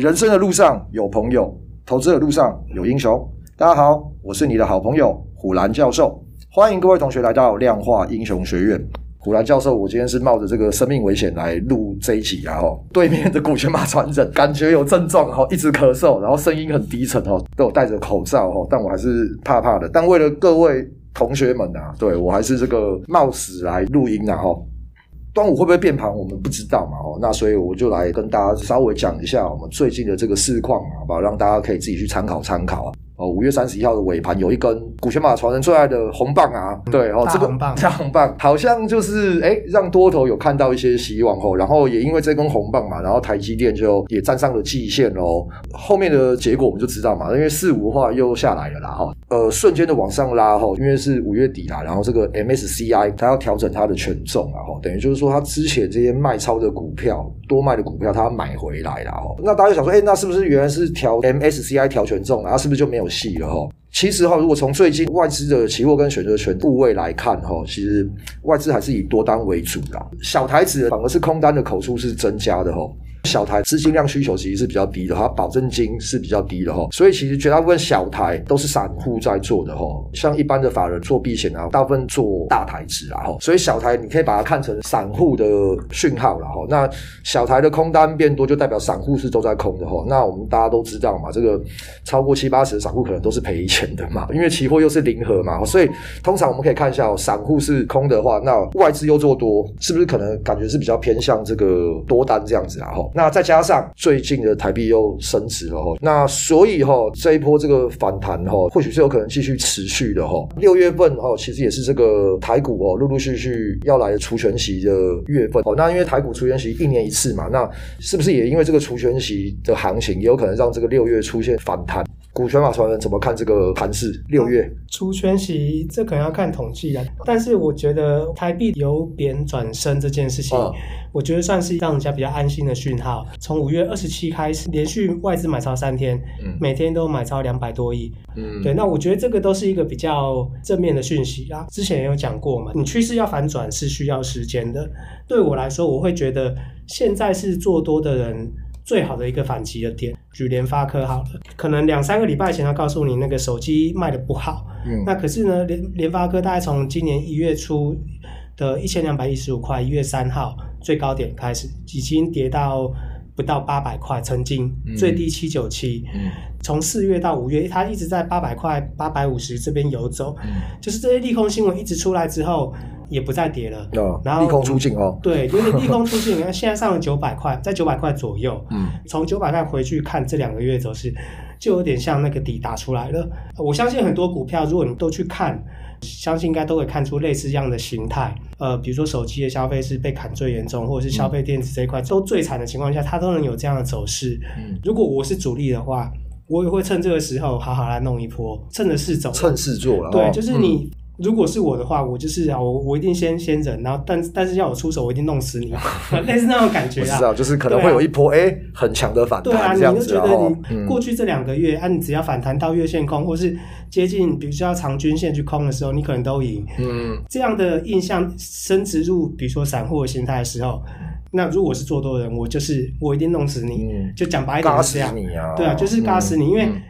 人生的路上有朋友，投资的路上有英雄。大家好，我是你的好朋友虎兰教授，欢迎各位同学来到量化英雄学院。虎兰教授，我今天是冒着这个生命危险来录这一集啊！吼，对面的股权马传人 感觉有症状哈，一直咳嗽，然后声音很低沉哈，都有戴着口罩哈，但我还是怕怕的。但为了各位同学们啊，对我还是这个冒死来录音啊！哈。端午会不会变盘？我们不知道嘛，哦，那所以我就来跟大家稍微讲一下我们最近的这个市况，好不好？让大家可以自己去参考参考啊。哦，五月三十一号的尾盘有一根股权马传人最爱的红棒啊，对哦，这个大红棒。好像就是哎，让多头有看到一些希望哦，然后也因为这根红棒嘛，然后台积电就也站上了季线喽，后面的结果我们就知道嘛，因为四五的话又下来了啦哈，呃，瞬间的往上拉哈，因为是五月底啦，然后这个 MSCI 它要调整它的权重啊哈，等于就是说它之前这些卖超的股票、多卖的股票，他要买回来了哦，那大家想说，哎，那是不是原来是调 MSCI 调权重啊？是不是就没有？戏了哈，其实哈，如果从最近外资的期货跟选择权部位来看哈，其实外资还是以多单为主啦，小台子反而是空单的口数是增加的哈。小台资金量需求其实是比较低的，它保证金是比较低的哈，所以其实绝大部分小台都是散户在做的哈，像一般的法人做避险啊，大部分做大台子啊哈，所以小台你可以把它看成散户的讯号了哈。那小台的空单变多，就代表散户是都在空的哈。那我们大家都知道嘛，这个超过七八十的散户可能都是赔钱的嘛，因为期货又是零和嘛，所以通常我们可以看一下，散户是空的话，那外资又做多，是不是可能感觉是比较偏向这个多单这样子啊哈？那再加上最近的台币又升值了哈，那所以哈这一波这个反弹哈，或许是有可能继续持续的哈。六月份哈，其实也是这个台股哦陆陆续续要来的除权息的月份哦。那因为台股除权息一年一次嘛，那是不是也因为这个除权息的行情，也有可能让这个六月出现反弹？股权法传人怎么看这个盘势？六月除权息，这可能要看统计啊。但是我觉得台币由贬转升这件事情，啊、我觉得算是让人家比较安心的讯号。从五月二十七开始，连续外资买超三天，嗯、每天都买超两百多亿。嗯，对，那我觉得这个都是一个比较正面的讯息啊。之前也有讲过嘛，你趋势要反转是需要时间的。对我来说，我会觉得现在是做多的人。最好的一个反击的点，举联发科好了，可能两三个礼拜前他告诉你那个手机卖的不好，嗯，那可是呢，联联发科大概从今年一月初的一千两百一十五块，一月三号最高点开始，已经跌到不到八百块，曾经最低七九七，从四月到五月，它一直在八百块、八百五十这边游走，嗯，就是这些利空新闻一直出来之后。也不再跌了，哦、然后利空出尽哦，对，有点利空出尽。你看现在上了九百块，在九百块左右，嗯，从九百块回去看这两个月走势，就有点像那个底打出来了。我相信很多股票，如果你都去看，相信应该都会看出类似这样的形态。呃，比如说手机的消费是被砍最严重，或者是消费电子这一块、嗯、都最惨的情况下，它都能有这样的走势。嗯，如果我是主力的话，我也会趁这个时候好好来弄一波，趁着势走，趁势做了。对，就是你。嗯如果是我的话，我就是啊，我我一定先先忍，然后但但是要我出手，我一定弄死你，类似那种感觉啊。是啊，就是可能会有一波哎、啊欸、很强的反弹。对啊，你就觉得你过去这两个月、嗯、啊，你只要反弹到月线空，或是接近比如说要长均线去空的时候，你可能都赢。嗯，这样的印象升植入，比如说散户的心态的时候，那如果是做多的人，我就是我一定弄死你，嗯、就讲白一点是这样。你啊！对啊，就是嘎死你，嗯、因为、嗯、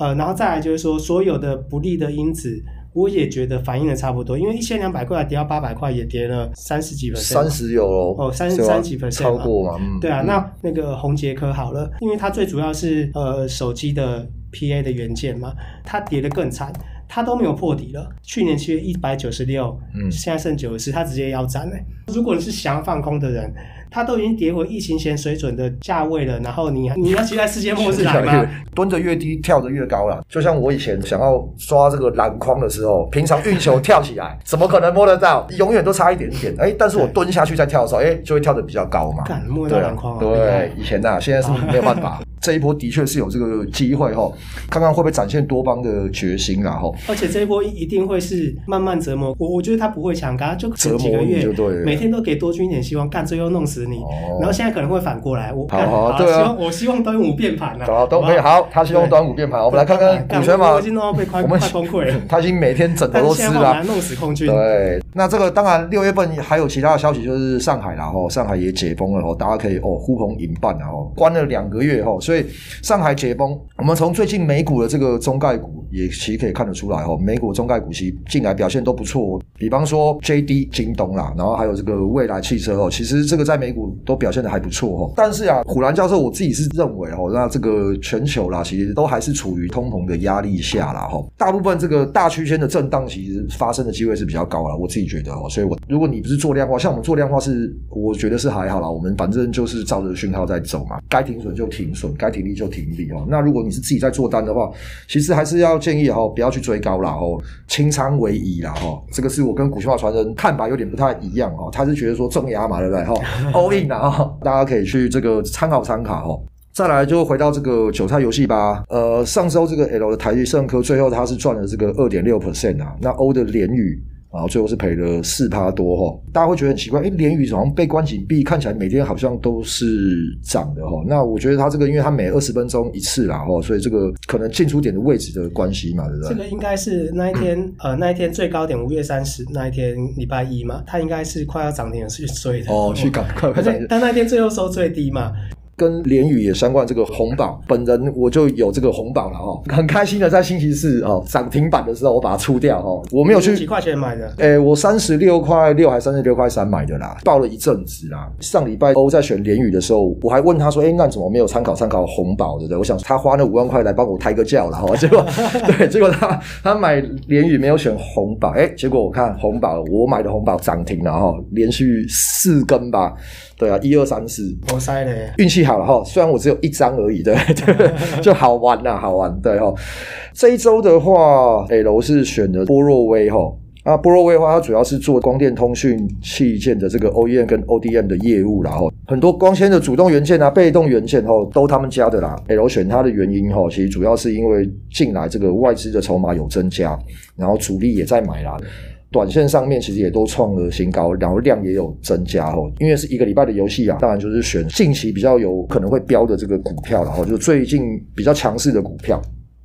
呃，然后再来就是说所有的不利的因子。我也觉得反应的差不多，因为一千两百块跌到八百块，也跌了三十几分。三十有哦，三十三几分超过嘛？嗯、对啊，嗯、那那个红杰科好了，因为它最主要是呃手机的 PA 的元件嘛，它跌得更惨，它都没有破底了。去年七月一百九十六，嗯，现在剩九十，它直接腰斩了。如果你是想要放空的人。它都已经跌回疫情前水准的价位了，然后你你要期待世界末日来吗？蹲着越低，跳得越高了。就像我以前想要刷这个篮筐的时候，平常运球跳起来，怎么可能摸得到？永远都差一点点。哎，但是我蹲下去再跳的时候，哎，就会跳得比较高嘛。敢摸到篮筐？对，以前呐、啊，现在是没有办法。这一波的确是有这个机会哈，看看会不会展现多方的决心啊哈。而且这一波一定会是慢慢折磨我，我觉得他不会强，刚刚就折磨几个月，每天都给多军一点希望，干最后弄死。死你。然后现在可能会反过来，我好好对啊，我希望端午变盘了。好，都可以好，他希望端午变盘，我们来看看股权嘛。我已经弄到被快快崩溃了，他已经每天枕头都湿了，弄死空军。对，那这个当然六月份还有其他的消息，就是上海啦，吼，上海也解封了，哦，大家可以哦呼朋引伴，然后关了两个月，哦，所以上海解封，我们从最近美股的这个中概股也其实可以看得出来，哦，美股中概股其实近来表现都不错，比方说 JD 京东啦，然后还有这个蔚来汽车哦，其实这个在美股都表现的还不错，哦。但是啊，虎兰教授我自己是认为，哦，那这个全球啦，其实都还是处于通膨的压力下啦，哈，大部分这个大区间的震荡其实发生的机会是比较高啦，我自己觉得哦，所以我如果你不是做量化，像我们做量化是，我觉得是还好啦，我们反正就是照着讯号在走嘛，该停损就停损，该停利就停利哦。那如果你是自己在做单的话，其实还是要建议哈，不要去追高啦，哦，清仓为宜啦，哈，这个是我跟股讯化传人看法有点不太一样哦，他是觉得说重压嘛，对不对？哈 ，all in 啦，哈，大家可以去这个参考参考哦。再来就回到这个韭菜游戏吧。呃，上周这个 L 的台胜科最后它是赚了这个二点六 percent 啊。那 O 的联宇啊，最后是赔了四趴多哈。大家会觉得很奇怪，诶，联宇好像被关紧闭，看起来每天好像都是涨的哈。那我觉得它这个，因为它每二十分钟一次啦哈，所以这个可能进出点的位置的关系嘛，对不对？这个应该是那一天呃那一天最高点五月三十那一天礼拜一嘛，它应该是快要涨停的去追的哦，去赶快快涨。但那天最后收最低嘛。跟联宇也相关这个红宝，本人我就有这个红宝了哈，很开心的在星期四哦涨停板的时候我把它出掉哈，我没有去几块钱买的，诶、欸、我三十六块六还三十六块三买的啦，抱了一阵子啦。上礼拜欧在选联宇的时候，我还问他说，诶、欸、那怎么没有参考参考红宝的？对，我想他花那五万块来帮我抬个轿了哈，结果对，结果他他买联宇没有选红宝，诶、欸、结果我看红宝，我买的红宝涨停了哈，连续四根吧。对啊，一二三四，我塞嘞，运气好了哈。虽然我只有一张而已，对对，就好玩呐，好玩。对哈，这一周的话，L 是选的波若威哈。啊，波若威的话，它主要是做光电通讯器件的这个 OEM 跟 ODM 的业务啦哈。很多光纤的主动元件啊、被动元件哈，都他们家的啦。L 选它的原因哈，其实主要是因为近来这个外资的筹码有增加，然后主力也在买啦。短线上面其实也都创了新高，然后量也有增加哦。因为是一个礼拜的游戏啊，当然就是选近期比较有可能会标的这个股票，然后就最近比较强势的股票。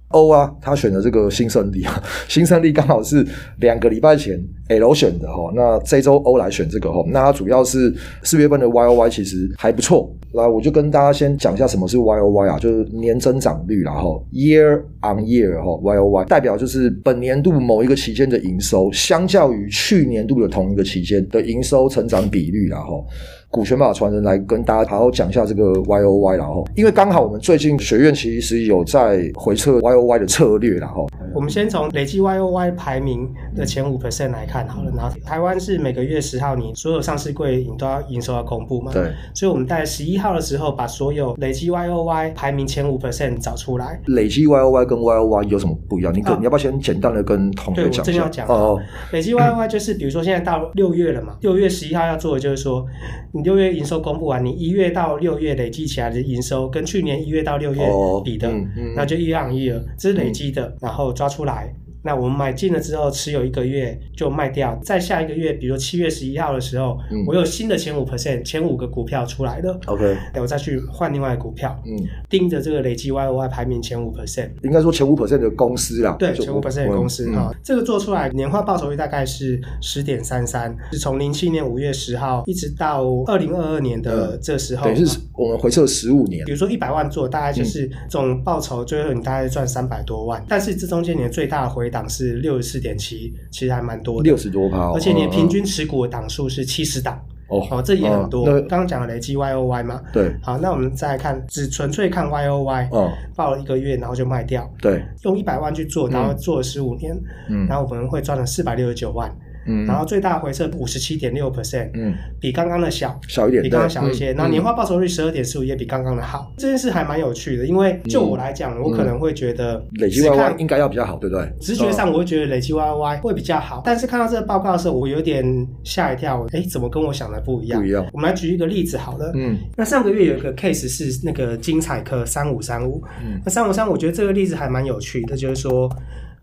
欧啊，他选的这个新胜利啊，新胜利刚好是两个礼拜前 L 选的哈，那这周欧来选这个哈，那它主要是四月份的 Y O Y 其实还不错，来我就跟大家先讲一下什么是 Y O Y 啊，就是年增长率然后 Year on Year 哈，Y O Y 代表就是本年度某一个期间的营收，相较于去年度的同一个期间的营收成长比率然后。股权法传人来跟大家好好讲一下这个 Y O Y 然后，因为刚好我们最近学院其实有在回测 Y O Y 的策略然后，我们先从累计 Y O Y 排名的前五 percent 来看好了，然后台湾是每个月十号你所有上市柜你都要营收要公布嘛，对，所以我们在十一号的时候把所有累计 Y O Y 排名前五 percent 找出来。累计 Y O Y 跟 Y O Y 有什么不一样？你可、啊、你要不要先简单的跟同学讲一下？对，我正要讲哦。累计 Y O Y 就是比如说现在到六月了嘛，六月十一号要做的就是说你。六月营收公布完，你一月到六月累计起来的营收跟去年一月到六月比的，哦嗯嗯、那就一样一样，这是累积的，嗯、然后抓出来。那我们买进了之后，持有一个月就卖掉，在下一个月，比如七月十一号的时候，嗯、我有新的前五 percent，前五个股票出来了，OK，那我再去换另外股票，嗯，盯着这个累计 Y O Y 排名前五 percent，应该说前五 percent 的公司啦，对，前五 percent 的公司啊，嗯、这个做出来年化报酬率大概是十点三三，是从零七年五月十号一直到二零二二年的这时候，等于是我们回测十五年，比如说一百万做，大概就是总报酬最后你大概赚三百多万，但是这中间你的最大的回档是六十四点七，其实还蛮多的，六十多趴，而且你的平均持股的档数是七十档，哦，这也很多。刚刚讲的累积 Y O Y 嘛，对，好，那我们再来看，只纯粹看 Y O Y，哦，报了一个月然后就卖掉，对，用一百万去做，然后做了十五年，嗯，然后我们会赚了四百六十九万。嗯，然后最大回撤五十七点六 percent，嗯，比刚刚的小，小一点，比刚刚小一些。然后年化报酬率十二点四五也比刚刚的好。这件事还蛮有趣的，因为就我来讲，我可能会觉得累积 YY 应该要比较好，对不对？直觉上我会觉得累积 YY 会比较好，但是看到这个报告的时候，我有点吓一跳。哎，怎么跟我想的不一样？不一样。我们来举一个例子好了，嗯，那上个月有一个 case 是那个精彩科三五三五，嗯，那三五三五，我觉得这个例子还蛮有趣的，就是说。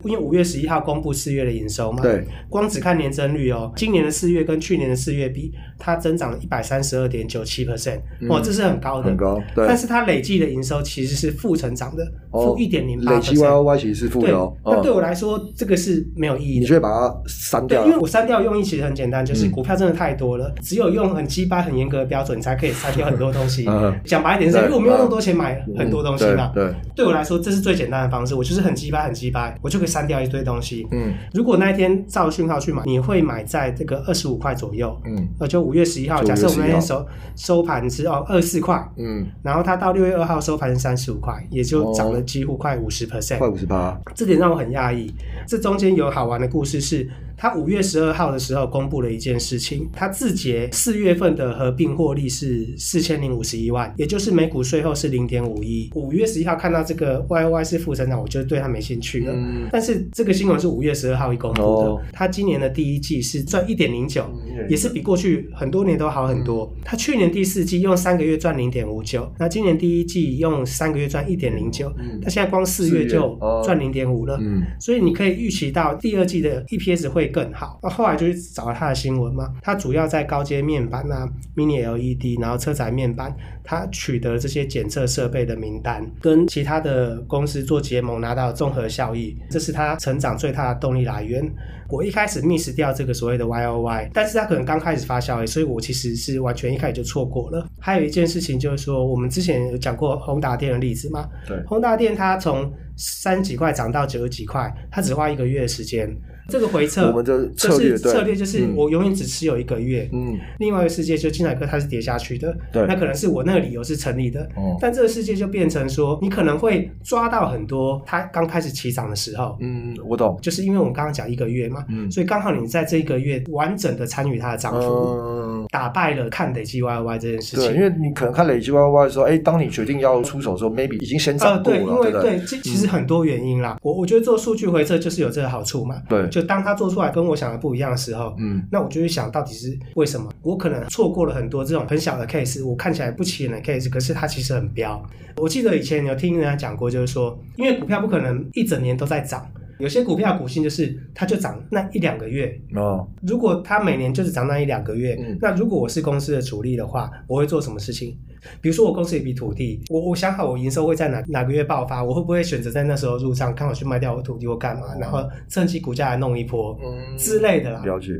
因为五月十一号公布四月的营收嘛，对，光只看年增率哦，今年的四月跟去年的四月比，它增长了一百三十二点九七 percent，哇，这是很高的，很高。对，但是它累计的营收其实是负成长的，负一点零八。累计 Y O Y 其实是负的哦。那对我来说，这个是没有意义的。你就会把它删掉？因为我删掉用意其实很简单，就是股票真的太多了，只有用很鸡巴、很严格的标准，你才可以删掉很多东西。讲白一点是，因为我没有那么多钱买很多东西嘛。对，对我来说，这是最简单的方式。我就是很鸡巴、很鸡巴，我就可以删掉一堆东西。嗯，如果那一天照讯号去买，你会买在这个二十五块左右。嗯，呃，就五月十一号，假设我们那天收收盘是哦二十四块。嗯，然后它到六月二号收盘是三十五块，也就涨了几乎快五十 percent，快五十八。这点让我很讶异。这中间有好玩的故事是。他五月十二号的时候公布了一件事情，他字节四月份的合并获利是四千零五十一万，也就是每股税后是零点五一。五月十一号看到这个 Y O Y 是负增长，我就对他没兴趣了。嗯、但是这个新闻是五月十二号一公布的，哦、他今年的第一季是赚一点零九，也是比过去很多年都好很多。他去年第四季用三个月赚零点五九，那今年第一季用三个月赚一点零九，他现在光四月就赚零点五了。嗯、所以你可以预期到第二季的 E P S 会更好，那后来就去找了他的新闻嘛。他主要在高阶面板啊，Mini LED，然后车载面板，他取得这些检测设备的名单，跟其他的公司做结盟，拿到综合效益，这是他成长最大的动力来源。我一开始 miss 掉这个所谓的 Y O Y，但是他可能刚开始发酵，所以我其实是完全一开始就错过了。还有一件事情就是说，我们之前有讲过宏达电的例子嘛？对，宏达电它从三十几块涨到九十几块，它只花一个月的时间。这个回撤，我们的策略就是策略就是我永远只持有一个月。嗯，另外一个世界就金彩科它是跌下去的，对，那可能是我那个理由是成立的。哦，但这个世界就变成说，你可能会抓到很多它刚开始起涨的时候。嗯，我懂，就是因为我们刚刚讲一个月嘛，嗯，所以刚好你在这一个月完整的参与它的涨幅。嗯。打败了看累计 Y Y 这件事情，对，因为你可能看累计 Y Y 的时候，哎，当你决定要出手的时候，maybe 已经先涨过了，对，因为对，这其实很多原因啦。我我觉得做数据回撤就是有这个好处嘛，对，就当他做出来跟我想的不一样的时候，嗯，那我就会想到底是为什么？我可能错过了很多这种很小的 case，我看起来不起眼的 case，可是它其实很彪。我记得以前有听人家讲过，就是说，因为股票不可能一整年都在涨。有些股票股性就是它就涨那一两个月哦。如果它每年就是涨那一两个月，嗯，那如果我是公司的主力的话，我会做什么事情？比如说我公司有一笔土地，我我想好我营收会在哪哪个月爆发，我会不会选择在那时候入账，刚好去卖掉我土地或干嘛，然后趁机股价来弄一波，嗯之类的啦。了解。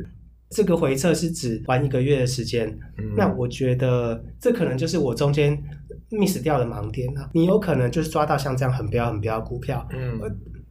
这个回撤是指玩一个月的时间，嗯，那我觉得这可能就是我中间 miss 掉的盲点了。你有可能就是抓到像这样很标很标的股票，嗯。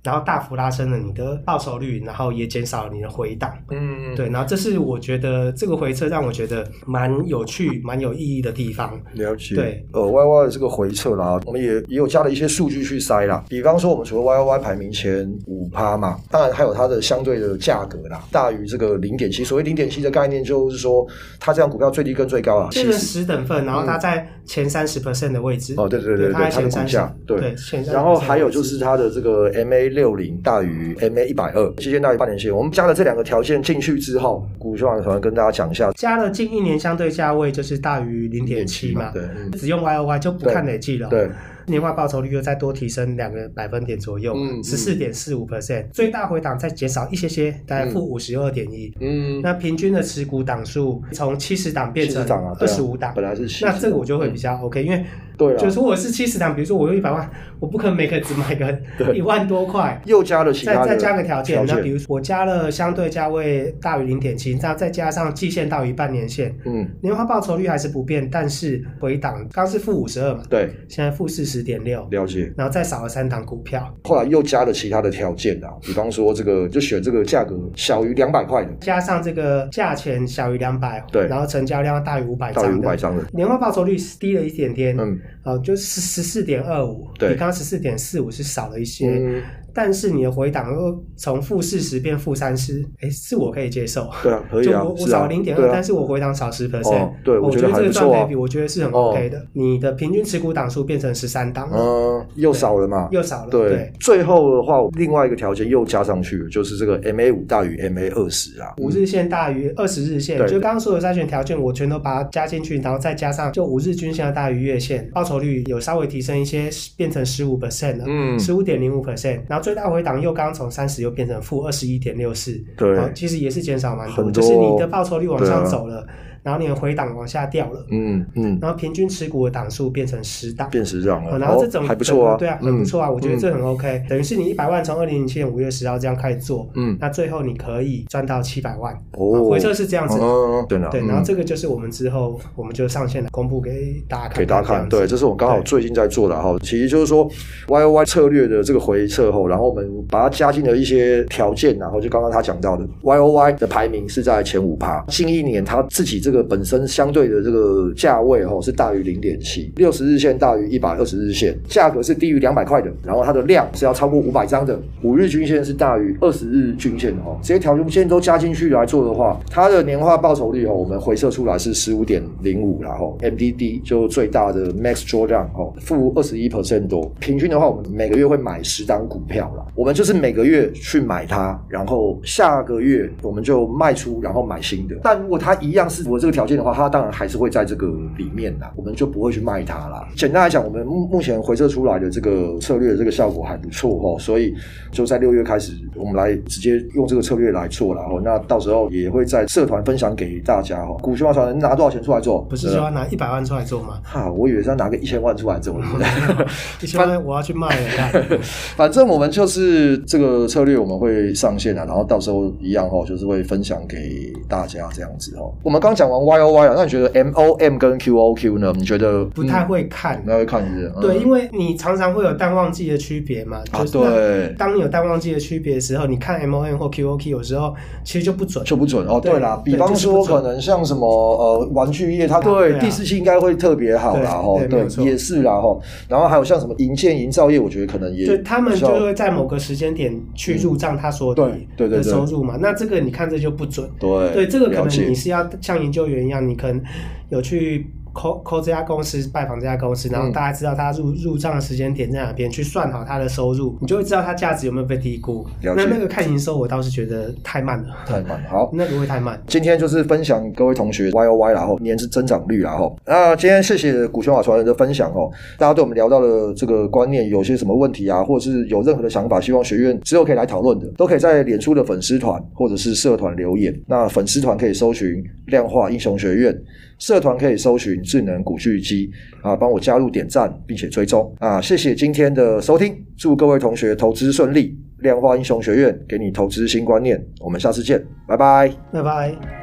然后大幅拉升了你的报酬率，然后也减少了你的回档。嗯，对，然后这是我觉得这个回撤让我觉得蛮有趣、蛮有意义的地方。了解。对，呃，Y Y 的这个回撤啦，我们也也有加了一些数据去筛啦。比方说，我们除了 Y Y 排名前五趴嘛，当然还有它的相对的价格啦，大于这个零点七。所谓零点七的概念，就是说它这样股票最低跟最高啊，这个十等份，然后它在前三十 percent 的位置。哦，对对对对，它的股价。对，前三。然后还有就是它的这个 M A。六零大于 MA 一百二，期间大于半年线。我们加了这两个条件进去之后，股市网可能跟大家讲一下，加了近一年相对价位就是大于零点七嘛，对，只用 Y O Y 就不看累计了，对。对年化报酬率又再多提升两个百分点左右，十四点四五 percent，最大回档再减少一些些，大概负五十二点一。嗯，那平均的持股档数从七十档变成二十五档，本来是那这个我就会比较 OK，因为对，就是我是七十档，比如说我有一百万，我不可能每个只买个 一万多块，又加了其他再再加个条件，那比如说我加了相对价位大于零点七，再再加上季线大于半年线，嗯，年化报酬率还是不变，但是回档刚是负五十二嘛，对，现在负四十点六，了解，然后再少了三档股票，后来又加了其他的条件啊，比方说这个就选这个价格小于两百块的，加上这个价钱小于两百，对，然后成交量大于五百张，大于五百张的，年化报酬率低了一点点，嗯，好，就是十四点二五，比刚刚十四点四五是少了一些。嗯但是你的回档又从负四十变负三十，哎，是我可以接受。对啊，可以啊。就我我少零点二，但是我回档少十 percent。对，我觉得这个赚赔比我觉得是很 OK 的。你的平均持股档数变成十三档，嗯，又少了嘛？又少了。对，最后的话，另外一个条件又加上去，就是这个 MA 五大于 MA 二十啊，五日线大于二十日线。就刚刚说的筛选条件，我全都把它加进去，然后再加上就五日均线大于月线，报酬率有稍微提升一些，变成十五 percent 了，嗯，十五点零五 percent，然后。最大回档又刚从三十又变成负二十一点六四，对，其实也是减少蛮多，多就是你的报酬率往上走了。然后你的回档往下掉了，嗯嗯，然后平均持股的档数变成十档，变十档了，然后这种还不错啊，对啊，很不错啊，我觉得这很 OK，等于是你一百万从二零零七年五月十号这样开始做，嗯，那最后你可以赚到七百万，哦，回撤是这样子，嗯，对然后这个就是我们之后我们就上线了公布给大家看，给大家看，对，这是我刚好最近在做的哈，其实就是说 Y O Y 策略的这个回撤后，然后我们把它加进了一些条件，然后就刚刚他讲到的 Y O Y 的排名是在前五趴，近一年他自己这这个本身相对的这个价位哈是大于零点七，六十日线大于一百二十日线，价格是低于两百块的，然后它的量是要超过五百张的，五日均线是大于二十日均线的哈，这些条件都加进去来做的话，它的年化报酬率哈，我们回测出来是十五点零五，然后 MDD 就最大的 Max Drawdown 哈，负二十一 percent 多，平均的话，我们每个月会买十张股票啦，我们就是每个月去买它，然后下个月我们就卖出，然后买新的，但如果它一样是我这个条件的话，它当然还是会在这个里面的，我们就不会去卖它啦。简单来讲，我们目目前回测出来的这个策略的这个效果还不错哦，所以就在六月开始，我们来直接用这个策略来做，然后那到时候也会在社团分享给大家哈。股权法拿多少钱出来做？不是说要拿一百万出来做吗？哈，我以为是要拿个一千万出来做。一千万我要去卖了。反 正我们就是这个策略，我们会上线啊，然后到时候一样哈，就是会分享给大家这样子哦。我们刚讲完 Y O Y 啊，那你觉得 M O M 跟 Q O Q 呢？你觉得不太会看，不太会看？对，因为你常常会有淡旺季的区别嘛。啊，对。当你有淡旺季的区别的时候，你看 M O M 或 Q O Q 有时候其实就不准，就不准哦。对啦，比方说可能像什么呃玩具业，它对第四期应该会特别好啦哈。对，也是啦哈。然后还有像什么营建营造业，我觉得可能也，对，他们就会在某个时间点去入账，他说的对对的收入嘛。那这个你看这就不准。对对，这个可能你是要像研究员一样，你可能。有去 call call 这家公司，拜访这家公司，然后大家知道他入入账的时间点在哪边，去算好他的收入，你就会知道他价值有没有被低估。那那个看营收，我倒是觉得太慢了，太慢了。好，那个会太慢。今天就是分享各位同学 Y O Y 然后年增长率然后，那今天谢谢股权法传人的分享哦，大家对我们聊到的这个观念有些什么问题啊，或者是有任何的想法，希望学院之后可以来讨论的，都可以在脸书的粉丝团或者是社团留言。那粉丝团可以搜寻量化英雄学院。社团可以搜寻智能古巨基啊，帮我加入点赞并且追踪。啊，谢谢今天的收听，祝各位同学投资顺利，量化英雄学院给你投资新观念，我们下次见，拜拜，拜拜。